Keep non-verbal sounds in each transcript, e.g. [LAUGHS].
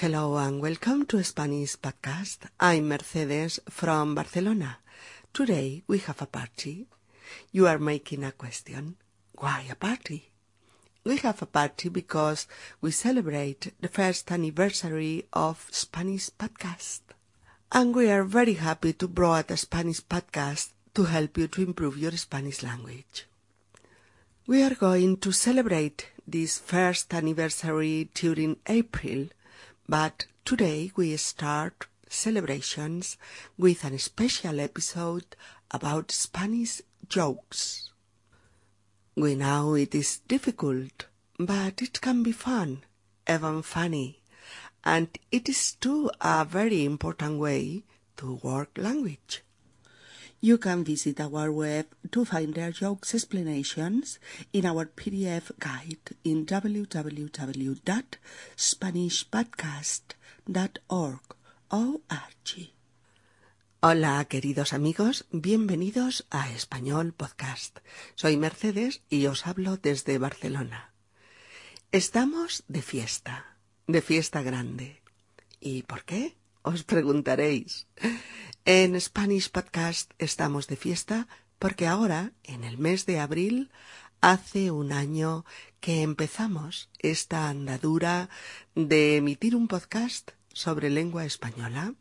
Hello and welcome to Spanish podcast. I'm Mercedes from Barcelona. Today we have a party. You are making a question. Why a party? We have a party because we celebrate the first anniversary of Spanish podcast. And we are very happy to brought a Spanish podcast to help you to improve your Spanish language. We are going to celebrate this first anniversary during April, but today we start celebrations with a special episode about Spanish jokes. We know it is difficult, but it can be fun, even funny, and it is too a very important way to work language. You can visit our web to find their jokes explanations in our PDF guide in www.spanishpodcast.org. Hola, queridos amigos, bienvenidos a Español Podcast. Soy Mercedes y os hablo desde Barcelona. Estamos de fiesta, de fiesta grande. ¿Y por qué? Os preguntaréis. En Spanish Podcast estamos de fiesta porque ahora, en el mes de abril, hace un año que empezamos esta andadura de emitir un podcast sobre lengua española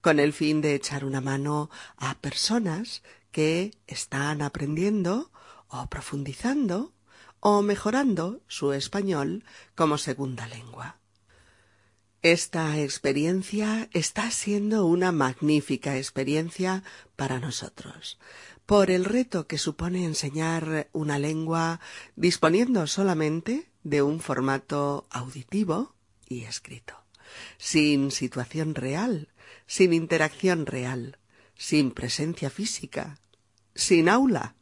con el fin de echar una mano a personas que están aprendiendo o profundizando o mejorando su español como segunda lengua. Esta experiencia está siendo una magnífica experiencia para nosotros, por el reto que supone enseñar una lengua disponiendo solamente de un formato auditivo y escrito, sin situación real, sin interacción real, sin presencia física, sin aula.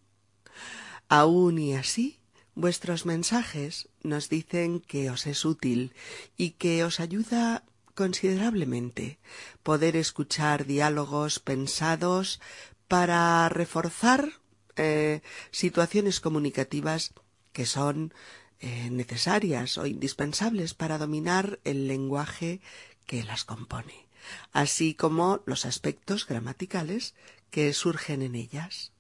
Aún y así, Vuestros mensajes nos dicen que os es útil y que os ayuda considerablemente poder escuchar diálogos pensados para reforzar eh, situaciones comunicativas que son eh, necesarias o indispensables para dominar el lenguaje que las compone, así como los aspectos gramaticales que surgen en ellas.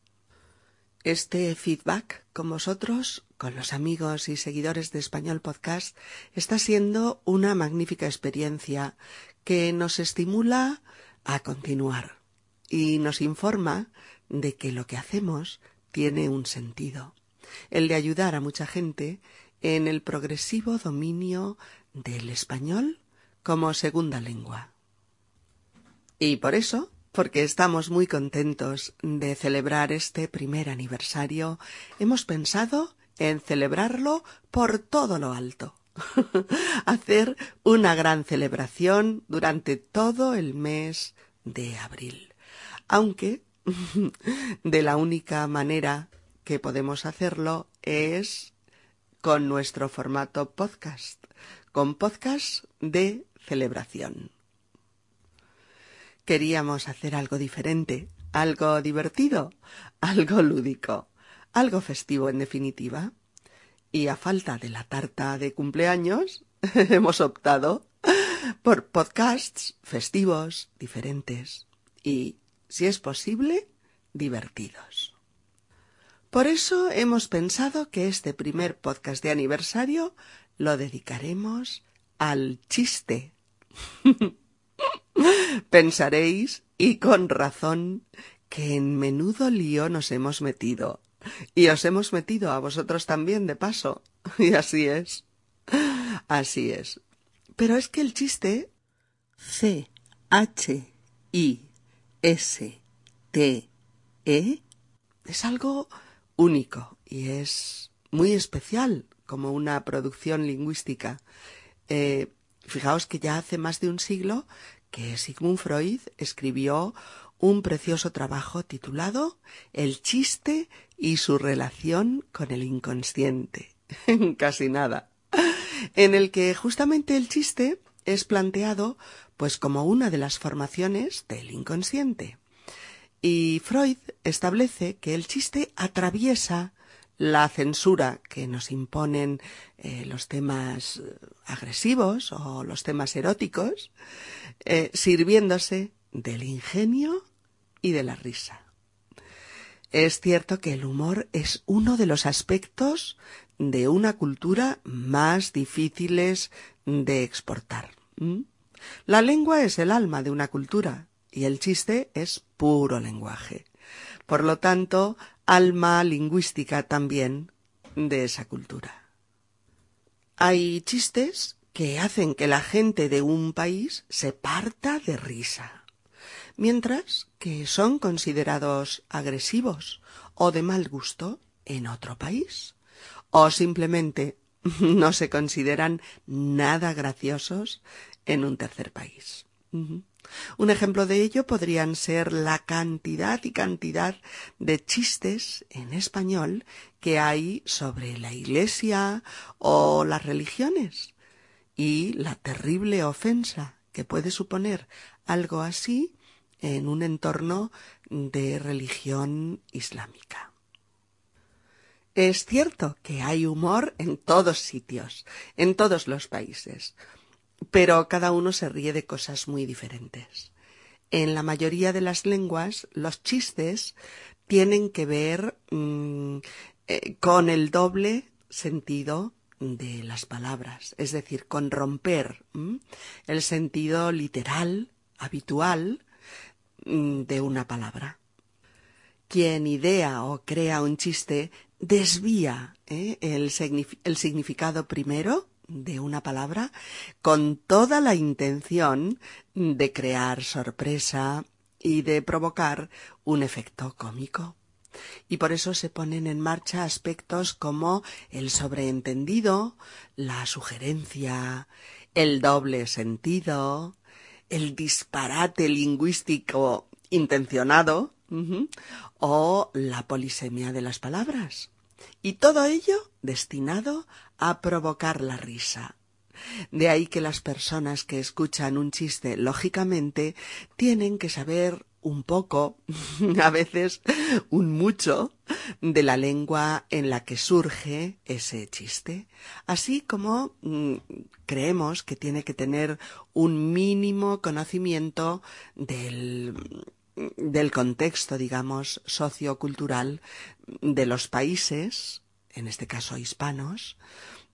Este feedback con vosotros, con los amigos y seguidores de Español Podcast, está siendo una magnífica experiencia que nos estimula a continuar y nos informa de que lo que hacemos tiene un sentido, el de ayudar a mucha gente en el progresivo dominio del español como segunda lengua. Y por eso porque estamos muy contentos de celebrar este primer aniversario, hemos pensado en celebrarlo por todo lo alto. [LAUGHS] Hacer una gran celebración durante todo el mes de abril. Aunque [LAUGHS] de la única manera que podemos hacerlo es con nuestro formato podcast, con podcast de celebración. Queríamos hacer algo diferente, algo divertido, [LAUGHS] algo lúdico, algo festivo en definitiva. Y a falta de la tarta de cumpleaños, [LAUGHS] hemos optado por podcasts festivos, diferentes y, si es posible, divertidos. Por eso hemos pensado que este primer podcast de aniversario lo dedicaremos al chiste. [LAUGHS] Pensaréis, y con razón, que en menudo lío nos hemos metido. Y os hemos metido a vosotros también, de paso. [LAUGHS] Y así es. Así es. Pero es que el chiste C H I S T E es algo único y es muy especial como una producción lingüística. Eh, fijaos que ya hace más de un siglo que Sigmund Freud escribió un precioso trabajo titulado El chiste y su relación con el inconsciente. [LAUGHS] Casi nada. En el que justamente el chiste es planteado pues como una de las formaciones del inconsciente. Y Freud establece que el chiste atraviesa la censura que nos imponen eh, los temas agresivos o los temas eróticos, eh, sirviéndose del ingenio y de la risa. Es cierto que el humor es uno de los aspectos de una cultura más difíciles de exportar. La lengua es el alma de una cultura y el chiste es puro lenguaje. Por lo tanto, alma lingüística también de esa cultura. Hay chistes que hacen que la gente de un país se parta de risa, mientras que son considerados agresivos o de mal gusto en otro país, o simplemente [LAUGHS] no se consideran nada graciosos en un tercer país. Un ejemplo de ello podrían ser la cantidad y cantidad de chistes en español que hay sobre la Iglesia o las religiones y la terrible ofensa que puede suponer algo así en un entorno de religión islámica. Es cierto que hay humor en todos sitios, en todos los países, pero cada uno se ríe de cosas muy diferentes. En la mayoría de las lenguas, los chistes tienen que ver mm, eh, con el doble sentido de las palabras, es decir, con romper el sentido literal, habitual, de una palabra. Quien idea o crea un chiste desvía ¿eh? el, el significado primero de una palabra con toda la intención de crear sorpresa y de provocar un efecto cómico y por eso se ponen en marcha aspectos como el sobreentendido, la sugerencia, el doble sentido, el disparate lingüístico intencionado o la polisemia de las palabras. Y todo ello destinado a provocar la risa. De ahí que las personas que escuchan un chiste lógicamente tienen que saber un poco, [LAUGHS] a veces un mucho, de la lengua en la que surge ese chiste, así como mm, creemos que tiene que tener un mínimo conocimiento del del contexto, digamos, sociocultural de los países, en este caso hispanos,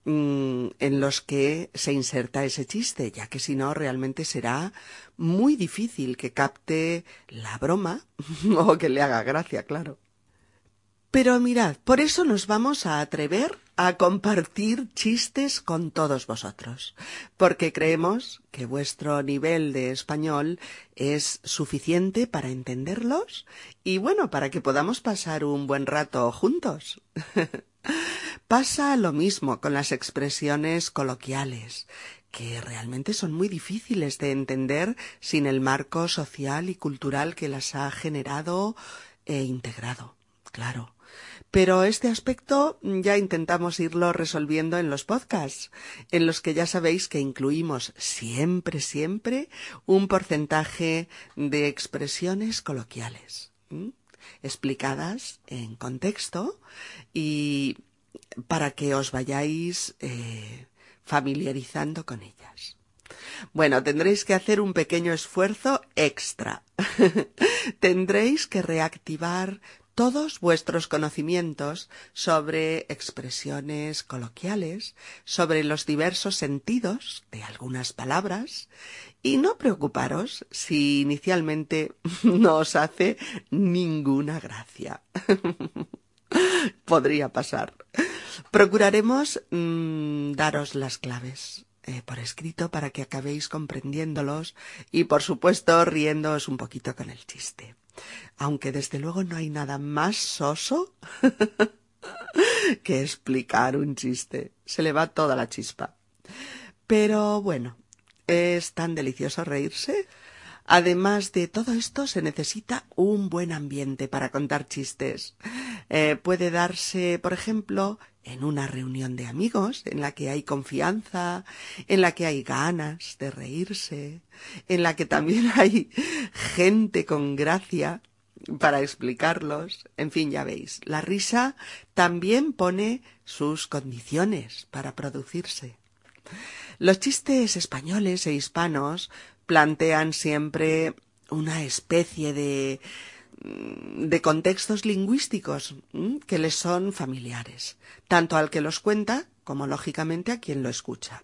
Mm, en los que se inserta ese chiste, ya que si no realmente será muy difícil que capte la broma [LAUGHS] o que le haga gracia, claro. Pero mirad, por eso nos vamos a atrever a compartir chistes con todos vosotros, porque creemos que vuestro nivel de español es suficiente para entenderlos y bueno, para que podamos pasar un buen rato juntos. [LAUGHS] Pasa lo mismo con las expresiones coloquiales, que realmente son muy difíciles de entender sin el marco social y cultural que las ha generado e integrado. Claro. Pero este aspecto ya intentamos irlo resolviendo en los podcasts, en los que ya sabéis que incluimos siempre, siempre un porcentaje de expresiones coloquiales, explicadas en contexto y para que os vayáis eh, familiarizando con ellas. Bueno, tendréis que hacer un pequeño esfuerzo extra. [LAUGHS] tendréis que reactivar todos vuestros conocimientos sobre expresiones coloquiales, sobre los diversos sentidos de algunas palabras, y no preocuparos si inicialmente [LAUGHS] no os hace ninguna gracia. [LAUGHS] Podría pasar. Procuraremos mm, daros las claves eh, por escrito para que acabéis comprendiéndolos y, por supuesto, riéndoos un poquito con el chiste. Aunque desde luego no hay nada más soso [LAUGHS] que explicar un chiste. Se le va toda la chispa. Pero bueno, es tan delicioso reírse Además de todo esto, se necesita un buen ambiente para contar chistes. Eh, puede darse, por ejemplo, en una reunión de amigos en la que hay confianza, en la que hay ganas de reírse, en la que también [LAUGHS] hay gente con gracia para explicarlos. En fin, ya veis, la risa también pone sus condiciones para producirse. Los chistes españoles e hispanos plantean siempre una especie de de contextos lingüísticos que les son familiares, tanto al que los cuenta como lógicamente a quien lo escucha.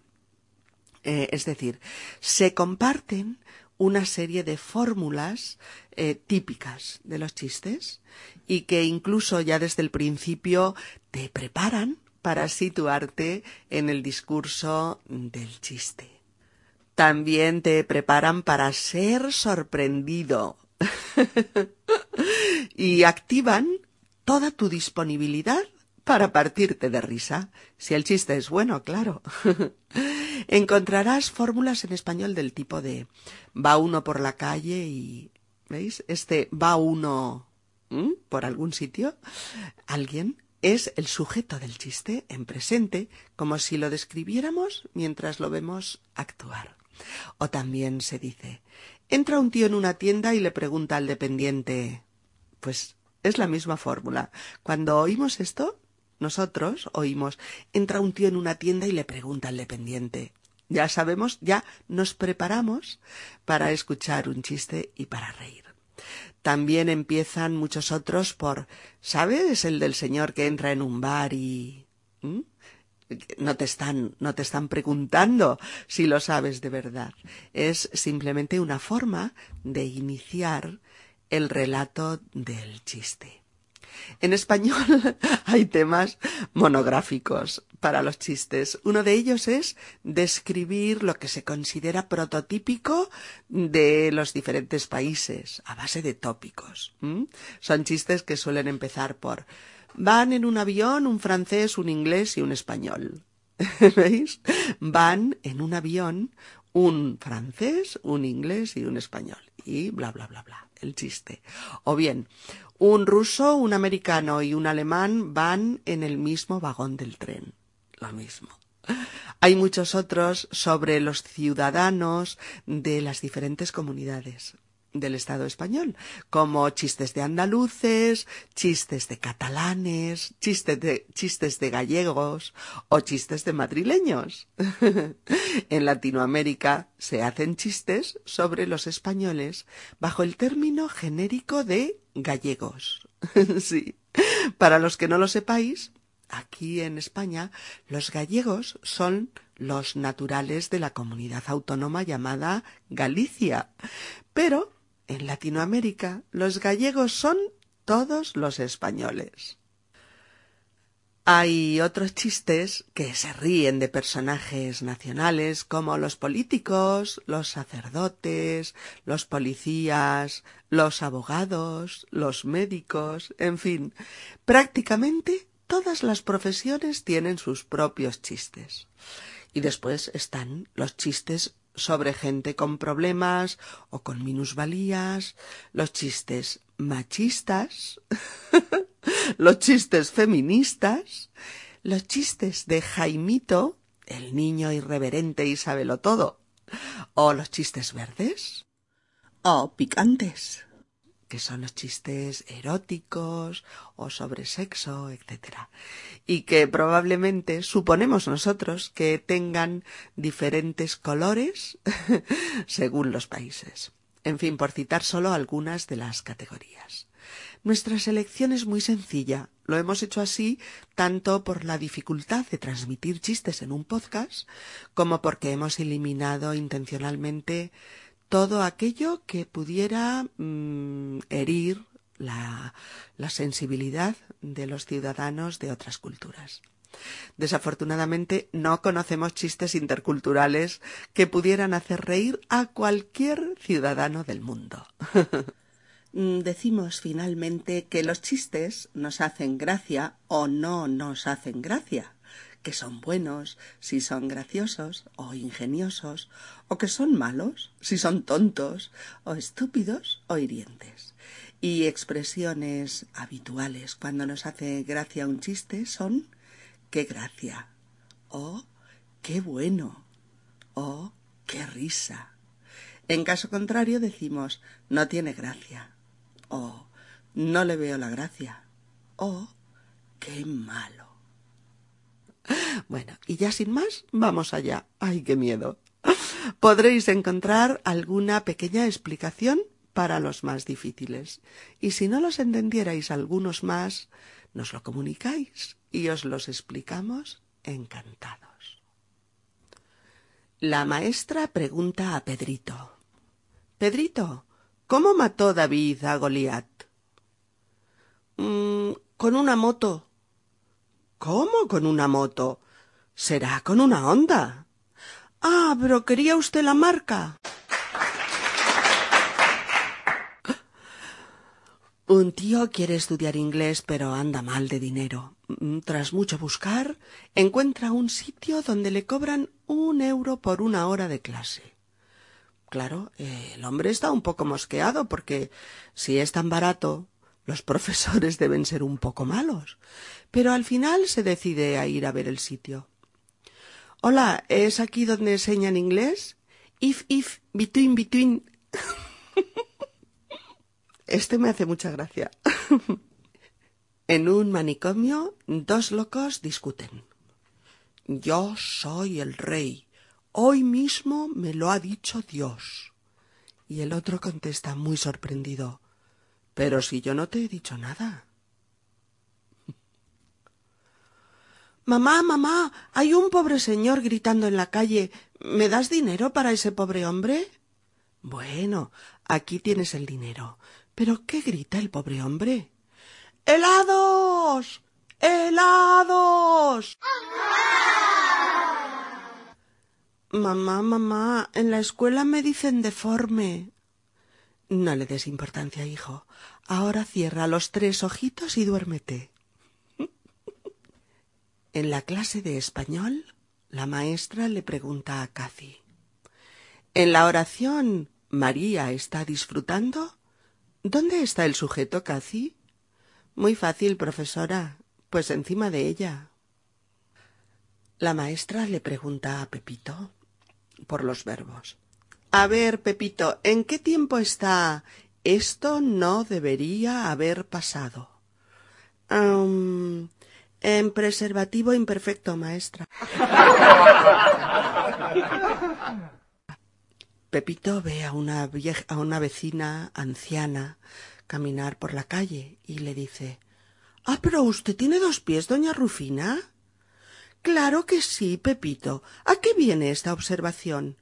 Eh, es decir, se comparten una serie de fórmulas eh, típicas de los chistes y que incluso ya desde el principio te preparan para situarte en el discurso del chiste. También te preparan para ser sorprendido [LAUGHS] y activan toda tu disponibilidad para partirte de risa, si el chiste es bueno, claro. [LAUGHS] Encontrarás fórmulas en español del tipo de va uno por la calle y ¿veis? Este va uno por algún sitio, alguien es el sujeto del chiste en presente, como si lo describiéramos mientras lo vemos actuar. O también se dice entra un tío en una tienda y le pregunta al dependiente pues es la misma fórmula. Cuando oímos esto, nosotros oímos, entra un tío en una tienda y le pregunta al dependiente. Ya sabemos, ya nos preparamos para escuchar un chiste y para reír. También empiezan muchos otros por, ¿sabes? El del señor que entra en un bar y... No te están, no te están preguntando si lo sabes de verdad. Es simplemente una forma de iniciar el relato del chiste. En español [LAUGHS] hay temas monográficos para los chistes. Uno de ellos es describir lo que se considera prototípico de los diferentes países a base de tópicos. Son chistes que suelen empezar por van en un avión un francés, un inglés y un español. [LAUGHS] ¿Veis? Van en un avión un francés, un inglés y un español. Y bla, bla, bla, bla el chiste. O bien, un ruso, un americano y un alemán van en el mismo vagón del tren. Lo mismo. Hay muchos otros sobre los ciudadanos de las diferentes comunidades del Estado español, como chistes de andaluces, chistes de catalanes, chistes de, chistes de gallegos o chistes de madrileños. [LAUGHS] en Latinoamérica se hacen chistes sobre los españoles bajo el término genérico de gallegos. [LAUGHS] sí. Para los que no lo sepáis, aquí en España los gallegos son los naturales de la comunidad autónoma llamada Galicia. Pero en Latinoamérica los gallegos son todos los españoles. Hay otros chistes que se ríen de personajes nacionales como los políticos, los sacerdotes, los policías, los abogados, los médicos, en fin, prácticamente todas las profesiones tienen sus propios chistes. Y después están los chistes sobre gente con problemas o con minusvalías, los chistes machistas, [LAUGHS] los chistes feministas, los chistes de Jaimito, el niño irreverente y sábelo todo, o los chistes verdes, o picantes que son los chistes eróticos o sobre sexo, etc. Y que probablemente suponemos nosotros que tengan diferentes colores [LAUGHS] según los países. En fin, por citar solo algunas de las categorías. Nuestra selección es muy sencilla. Lo hemos hecho así tanto por la dificultad de transmitir chistes en un podcast como porque hemos eliminado intencionalmente todo aquello que pudiera mm, herir la, sensibilidad de los ciudadanos de otras culturas. Desafortunadamente no conocemos chistes interculturales que pudieran hacer reír a cualquier ciudadano del mundo. [LAUGHS] Mm, decimos finalmente que los chistes nos hacen gracia o no nos hacen gracia que son buenos, si son graciosos o ingeniosos, o que son malos, si son tontos, o estúpidos o hirientes. Y expresiones habituales cuando nos hace gracia un chiste son qué gracia, o qué bueno, o qué risa. En caso contrario decimos no tiene gracia, o no le veo la gracia. Oh, qué malo. Bueno, y ya sin más, vamos allá. Ay, qué miedo. Podréis encontrar alguna pequeña explicación para los más difíciles. Y si no los entendierais algunos más, nos lo comunicáis y os los explicamos encantados. La maestra pregunta a Pedrito. Pedrito, ¿cómo mató David a Goliat? Mm, con una moto. ¿Cómo con una moto? Será con una Honda. Ah, pero quería usted la marca. Un tío quiere estudiar inglés, pero anda mal de dinero. Mm, tras mucho buscar, encuentra un sitio donde le cobran un euro por una hora de clase. Claro, el hombre está un poco mosqueado porque si es tan barato, los profesores deben ser un poco malos. Pero al final se decide a ir a ver el sitio. Hola, ¿es aquí donde enseñan inglés? If, if, between, between. [LAUGHS] Este me hace mucha gracia. [LAUGHS] en un manicomio, dos locos discuten. Yo soy el rey. Hoy mismo me lo ha dicho Dios. Y el otro contesta muy sorprendido. Pero si yo no te he dicho nada. Mamá, mamá, hay un pobre señor gritando en la calle. ¿Me das dinero para ese pobre hombre? Bueno, aquí tienes el dinero. ¿Pero qué grita el pobre hombre? ¡Helados! ¡Helados! Mamá, mamá, en la escuela me dicen deforme. No le des importancia, hijo. Ahora cierra los tres ojitos y duérmete. [LAUGHS] en la clase de español, la maestra le pregunta a Cathy. En la oración, ¿María está disfrutando? ¿Dónde está el sujeto, Cathy? Muy fácil, profesora. Pues encima de ella. La maestra le pregunta a Pepito por los verbos. A ver, Pepito, ¿en qué tiempo está? Esto no debería haber pasado. en preservativo imperfecto, maestra. [LAUGHS] Pepito ve a una, vieja, a una vecina anciana caminar por la calle y le dice Ah, pero usted tiene dos pies, doña Rufina. Claro que sí, Pepito. ¿A qué viene esta observación?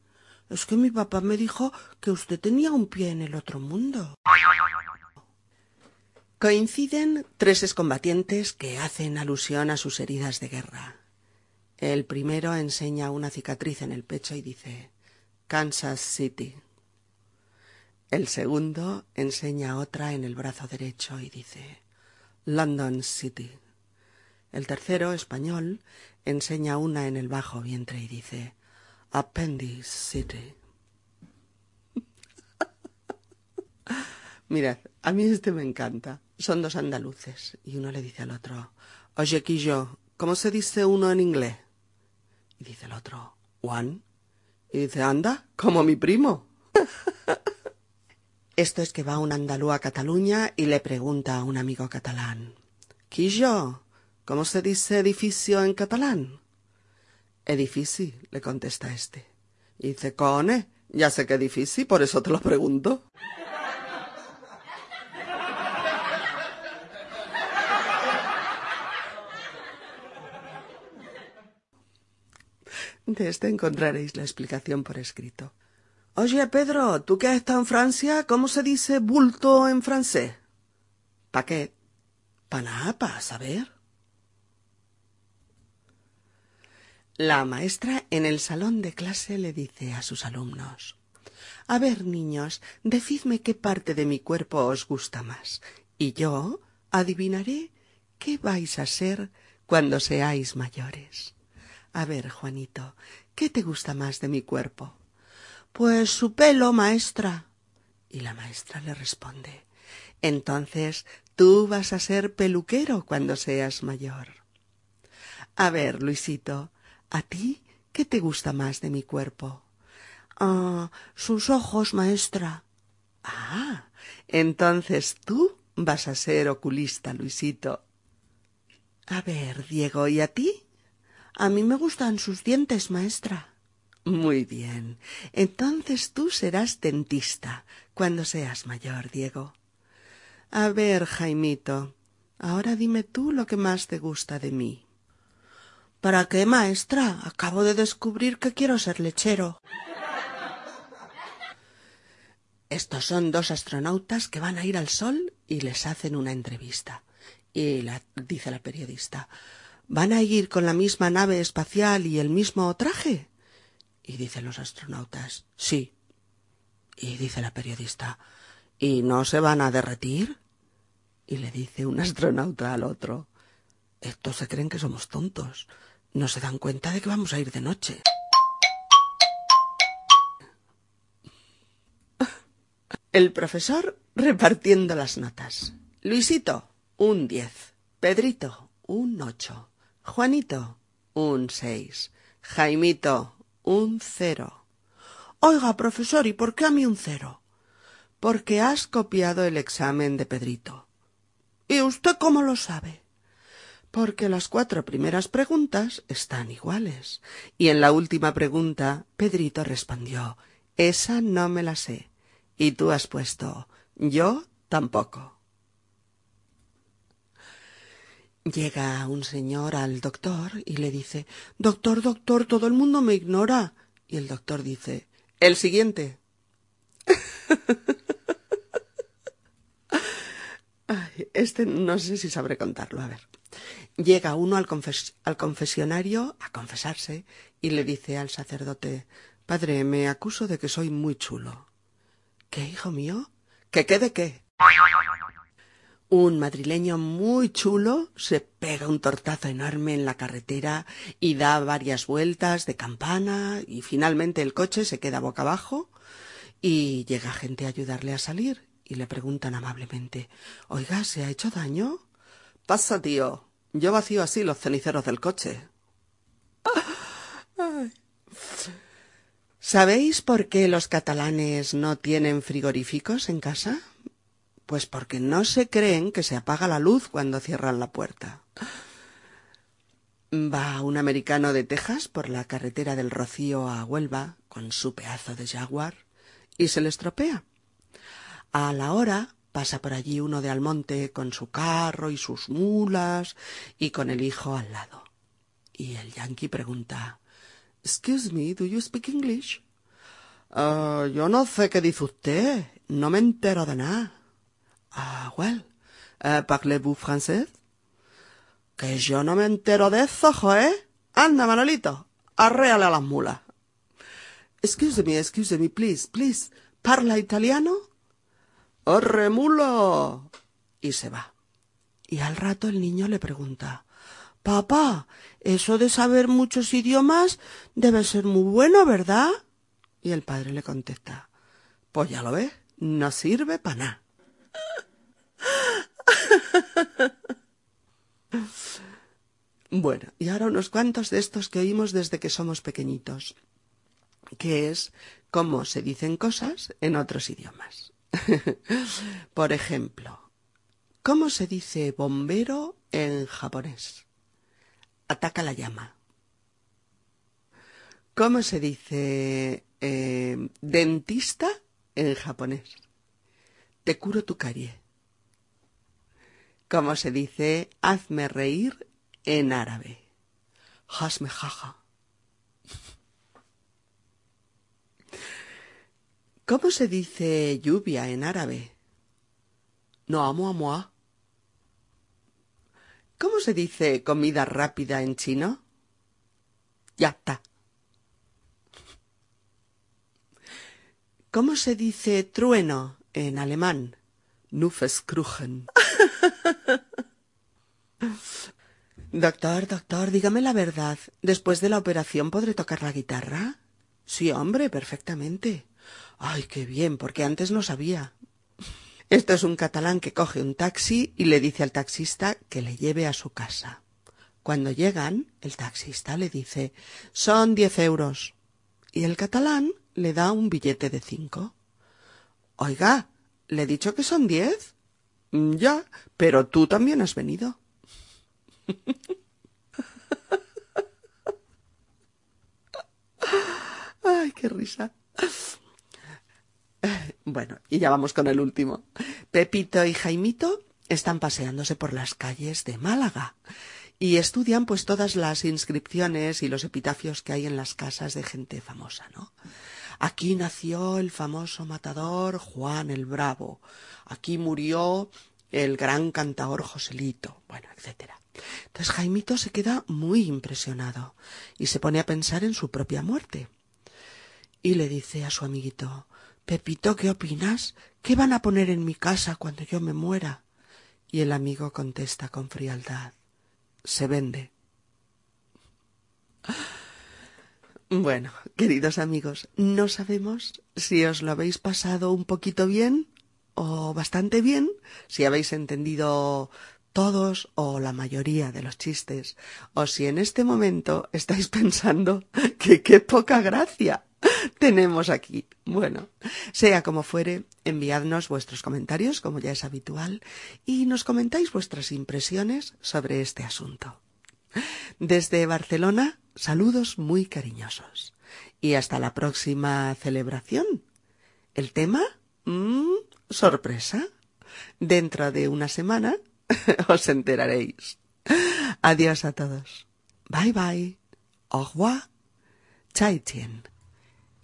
Es que mi papá me dijo que usted tenía un pie en el otro mundo. Coinciden tres excombatientes que hacen alusión a sus heridas de guerra. El primero enseña una cicatriz en el pecho y dice Kansas City. El segundo enseña otra en el brazo derecho y dice London City. El tercero, español, enseña una en el bajo vientre y dice Appendix City. [LAUGHS] Mirad, a mí este me encanta. Son dos andaluces y uno le dice al otro Oye, Quillo, ¿cómo se dice uno en inglés? Y dice el otro One. Y dice, anda, como mi primo. [LAUGHS] Esto es que va un andalú a Cataluña y le pregunta a un amigo catalán. Quillo, ¿cómo se dice edificio en catalán? Edifici, le contesta este. Y dice, cone, ya sé que edifici, por eso te lo pregunto. De este encontraréis la explicación por escrito. Oye, Pedro, tú que has estado en Francia, ¿cómo se dice bulto en francés? Paquet. Panapa, saber. La maestra en el salón de clase le dice a sus alumnos A ver, niños, decidme qué parte de mi cuerpo os gusta más, y yo adivinaré qué vais a ser cuando seáis mayores. A ver, Juanito, ¿qué te gusta más de mi cuerpo? Pues su pelo, maestra. Y la maestra le responde Entonces tú vas a ser peluquero cuando seas mayor. A ver, Luisito, ¿a ti qué te gusta más de mi cuerpo? Ah, sus ojos, maestra. Ah, entonces tú vas a ser oculista, Luisito. A ver, Diego, ¿y a ti? A mí me gustan sus dientes, maestra. Muy bien. Entonces tú serás dentista cuando seas mayor, Diego. A ver, Jaimito, ahora dime tú lo que más te gusta de mí. ¿Para qué, maestra? Acabo de descubrir que quiero ser lechero. Estos son dos astronautas que van a ir al Sol y les hacen una entrevista. Y la, dice la periodista, ¿van a ir con la misma nave espacial y el mismo traje? Y dicen los astronautas, sí. Y dice la periodista, ¿y no se van a derretir? Y le dice un astronauta al otro, estos se creen que somos tontos. No se dan cuenta de que vamos a ir de noche. El profesor repartiendo las notas. Luisito, un diez. Pedrito, un ocho. Juanito, un seis. Jaimito, un cero. Oiga, profesor, ¿y por qué a mí un cero? Porque has copiado el examen de Pedrito. ¿Y usted cómo lo sabe? Porque las cuatro primeras preguntas están iguales. Y en la última pregunta, Pedrito respondió Esa no me la sé. Y tú has puesto Yo tampoco. Llega un señor al doctor y le dice Doctor, doctor, todo el mundo me ignora. Y el doctor dice El siguiente. [LAUGHS] este no sé si sabré contarlo. A ver. Llega uno al, al, confesionario a confesarse y le dice al sacerdote Padre, me acuso de que soy muy chulo. ¿Qué, hijo mío? ¿Que qué de qué? Un madrileño muy chulo se pega un tortazo enorme en la carretera y da varias vueltas de campana y finalmente el coche se queda boca abajo y llega gente a ayudarle a salir y le preguntan amablemente Oiga, ¿se ha hecho daño? Pasa, tío. Yo vacío así los ceniceros del coche. [LAUGHS] ¿Sabéis por qué los catalanes no tienen frigoríficos en casa? Pues porque no se creen que se apaga la luz cuando cierran la puerta. Va un americano de Texas por la carretera del Rocío a Huelva con su pedazo de jaguar y se le estropea. A la hora pasa por allí uno de Almonte con su carro y sus mulas y con el hijo al lado. Y el yankee pregunta Excuse me, do you speak English? Uh, yo no sé qué dice usted. No me entero de nada. Ah, well. Uh, ¿Parlez-vous francés? Que yo no me entero de eso, joe. Anda, Manolito, arréale a las mulas. Excuse me, excuse me, please, please. ¿Parla italiano? ¡Arre! Y se va. Y al rato el niño le pregunta Papá, eso de saber muchos idiomas debe ser muy bueno, ¿verdad? Y el padre le contesta Pues ya lo ves, no sirve para nada. [LAUGHS] Bueno, y ahora unos cuantos de estos que oímos desde que somos pequeñitos, que es cómo se dicen cosas en otros idiomas. [LAUGHS] Por ejemplo, ¿cómo se dice bombero en japonés? Ataca la llama. ¿Cómo se dice eh, dentista en japonés? Te curo tu carie. ¿Cómo se dice hazme reír en árabe? Hasme jaja. ¿Cómo se dice lluvia en árabe? No amo amo ¿Cómo se dice comida rápida en chino? Ya está. ¿Cómo se dice trueno en alemán? Nufeskruchen. [LAUGHS] doctor, doctor, dígame la verdad. ¿Después de la operación podré tocar la guitarra? Sí, hombre, perfectamente. Ay, qué bien, porque antes no sabía. Esto es un catalán que coge un taxi y le dice al taxista que le lleve a su casa. Cuando llegan, el taxista le dice son diez euros. Y el catalán le da un billete de cinco. Oiga, ¿le he dicho que son diez? Ya, pero tú también has venido. [LAUGHS] Ay, qué risa. [LAUGHS] Bueno, y ya vamos con el último. Pepito y Jaimito están paseándose por las calles de Málaga y estudian pues todas las inscripciones y los epitafios que hay en las casas de gente famosa, ¿no? Aquí nació el famoso matador Juan el Bravo. Aquí murió el gran cantador Joselito, bueno, etcétera. Entonces Jaimito se queda muy impresionado y se pone a pensar en su propia muerte. Y le dice a su amiguito Pepito, ¿qué opinas? ¿Qué van a poner en mi casa cuando yo me muera? Y el amigo contesta con frialdad se vende. Bueno, queridos amigos, no sabemos si os lo habéis pasado un poquito bien o bastante bien, si habéis entendido todos o la mayoría de los chistes, o si en este momento estáis [LAUGHS] pensando que qué poca gracia [LAUGHS] tenemos aquí. Bueno, sea como fuere, enviadnos vuestros comentarios, como ya es habitual, y nos comentáis vuestras impresiones sobre este asunto. Desde Barcelona, saludos muy cariñosos. Y hasta la próxima celebración. ¿El tema? Mm, sorpresa. Dentro de una semana [LAUGHS] os enteraréis. Adiós a todos. Bye bye. Au revoir.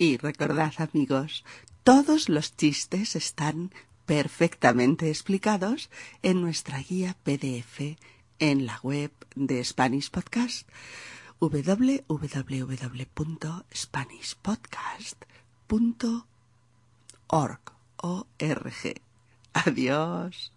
Y recordad, amigos, todos los chistes están perfectamente explicados en nuestra guía PDF en la web de Spanish Podcast www.spanishpodcast.org. Adiós.